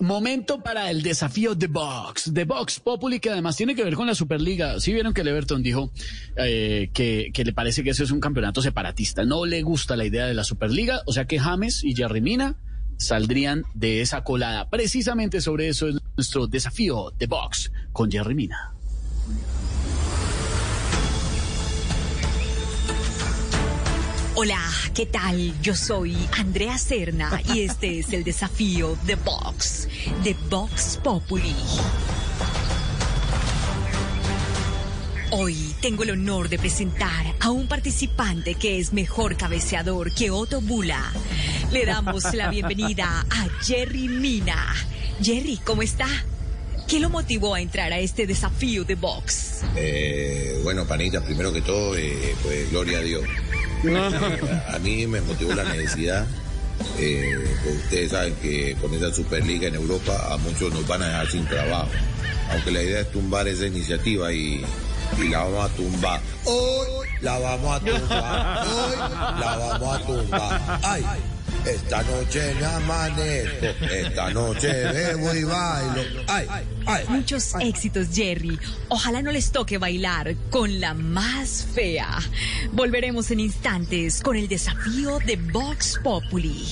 Momento para el desafío de Box, de Box Populi, que además tiene que ver con la Superliga. Sí vieron que el Everton dijo eh, que, le parece que eso es un campeonato separatista. No le gusta la idea de la Superliga, o sea que James y Jerry Mina saldrían de esa colada. Precisamente sobre eso es nuestro desafío de Box con Jerry Mina. Hola, ¿qué tal? Yo soy Andrea Serna y este es el desafío de Vox, de Vox Populi. Hoy tengo el honor de presentar a un participante que es mejor cabeceador que Otto Bula. Le damos la bienvenida a Jerry Mina. Jerry, ¿cómo está? ¿Qué lo motivó a entrar a este desafío de box? Eh, bueno, Panita, primero que todo, eh, pues gloria a Dios. A mí me motivó la necesidad. Eh, ustedes saben que con esta Superliga en Europa a muchos nos van a dejar sin trabajo. Aunque la idea es tumbar esa iniciativa y, y la vamos a tumbar. Hoy la vamos a tumbar. Hoy la vamos a tumbar. Ay. Esta noche me amanezco, esta noche bebo y bailo. Ay, ay, Muchos éxitos, Jerry. Ojalá no les toque bailar con la más fea. Volveremos en instantes con el desafío de Vox Populi.